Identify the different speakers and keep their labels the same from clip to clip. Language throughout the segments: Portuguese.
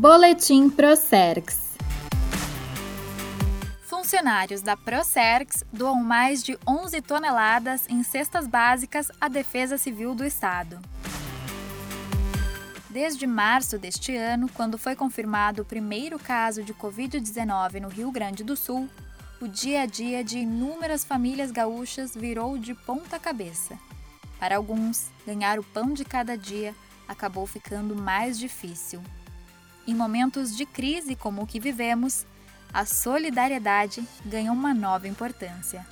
Speaker 1: Boletim Procerx.
Speaker 2: Funcionários da Procerx doam mais de 11 toneladas em cestas básicas à Defesa Civil do Estado. Desde março deste ano, quando foi confirmado o primeiro caso de Covid-19 no Rio Grande do Sul, o dia a dia de inúmeras famílias gaúchas virou de ponta cabeça. Para alguns, ganhar o pão de cada dia acabou ficando mais difícil. Em momentos de crise como o que vivemos, a solidariedade ganha uma nova importância.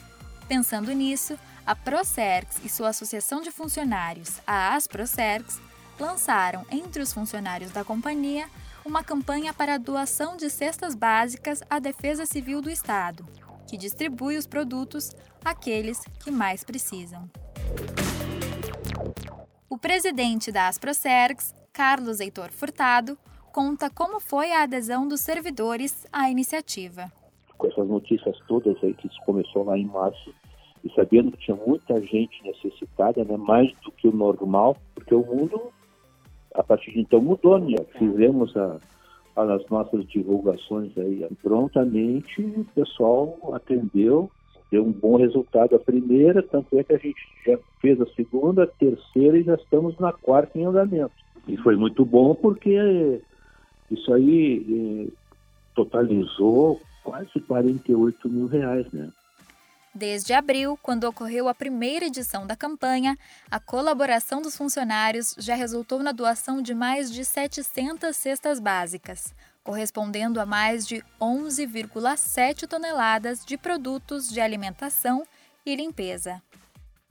Speaker 2: Pensando nisso, a Procerx e sua associação de funcionários, a Asprocerx, lançaram entre os funcionários da companhia uma campanha para a doação de cestas básicas à Defesa Civil do Estado, que distribui os produtos àqueles que mais precisam. O presidente da Asprocerx, Carlos Heitor Furtado, conta como foi a adesão dos servidores à iniciativa.
Speaker 3: Com essas notícias todas aí que começou lá em março, e sabendo que tinha muita gente necessitada, né, mais do que o normal, porque o mundo a partir de então mudou, né? Fizemos a, as nossas divulgações aí prontamente, o pessoal atendeu, deu um bom resultado a primeira, tanto é que a gente já fez a segunda, a terceira e já estamos na quarta em andamento. E foi muito bom porque isso aí eh, totalizou quase 48 mil reais, né?
Speaker 2: Desde abril, quando ocorreu a primeira edição da campanha, a colaboração dos funcionários já resultou na doação de mais de 700 cestas básicas, correspondendo a mais de 11,7 toneladas de produtos de alimentação e limpeza.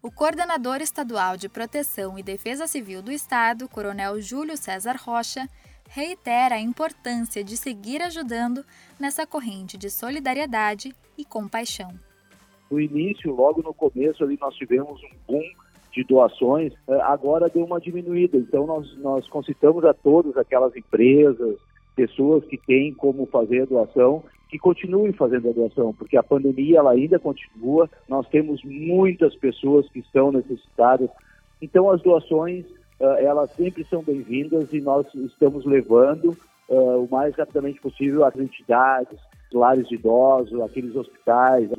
Speaker 2: O coordenador estadual de Proteção e Defesa Civil do Estado, Coronel Júlio César Rocha, reitera a importância de seguir ajudando nessa corrente de solidariedade e compaixão.
Speaker 3: No início, logo no começo, ali nós tivemos um boom de doações, é, agora deu uma diminuída. Então, nós, nós concitamos a todas aquelas empresas, pessoas que têm como fazer a doação, que continuem fazendo a doação, porque a pandemia ela ainda continua, nós temos muitas pessoas que estão necessitadas. Então, as doações, elas sempre são bem-vindas e nós estamos levando é, o mais rapidamente possível às entidades, lares de idosos, aqueles hospitais,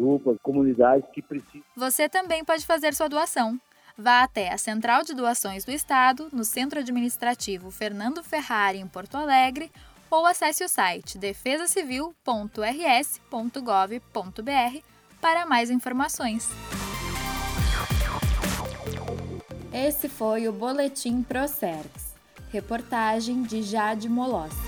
Speaker 3: comunidades que precisam.
Speaker 2: Você também pode fazer sua doação. Vá até a Central de Doações do Estado, no Centro Administrativo Fernando Ferrari, em Porto Alegre, ou acesse o site defesacivil.rs.gov.br para mais informações.
Speaker 1: Esse foi o Boletim Procerx. Reportagem de Jade Molossi.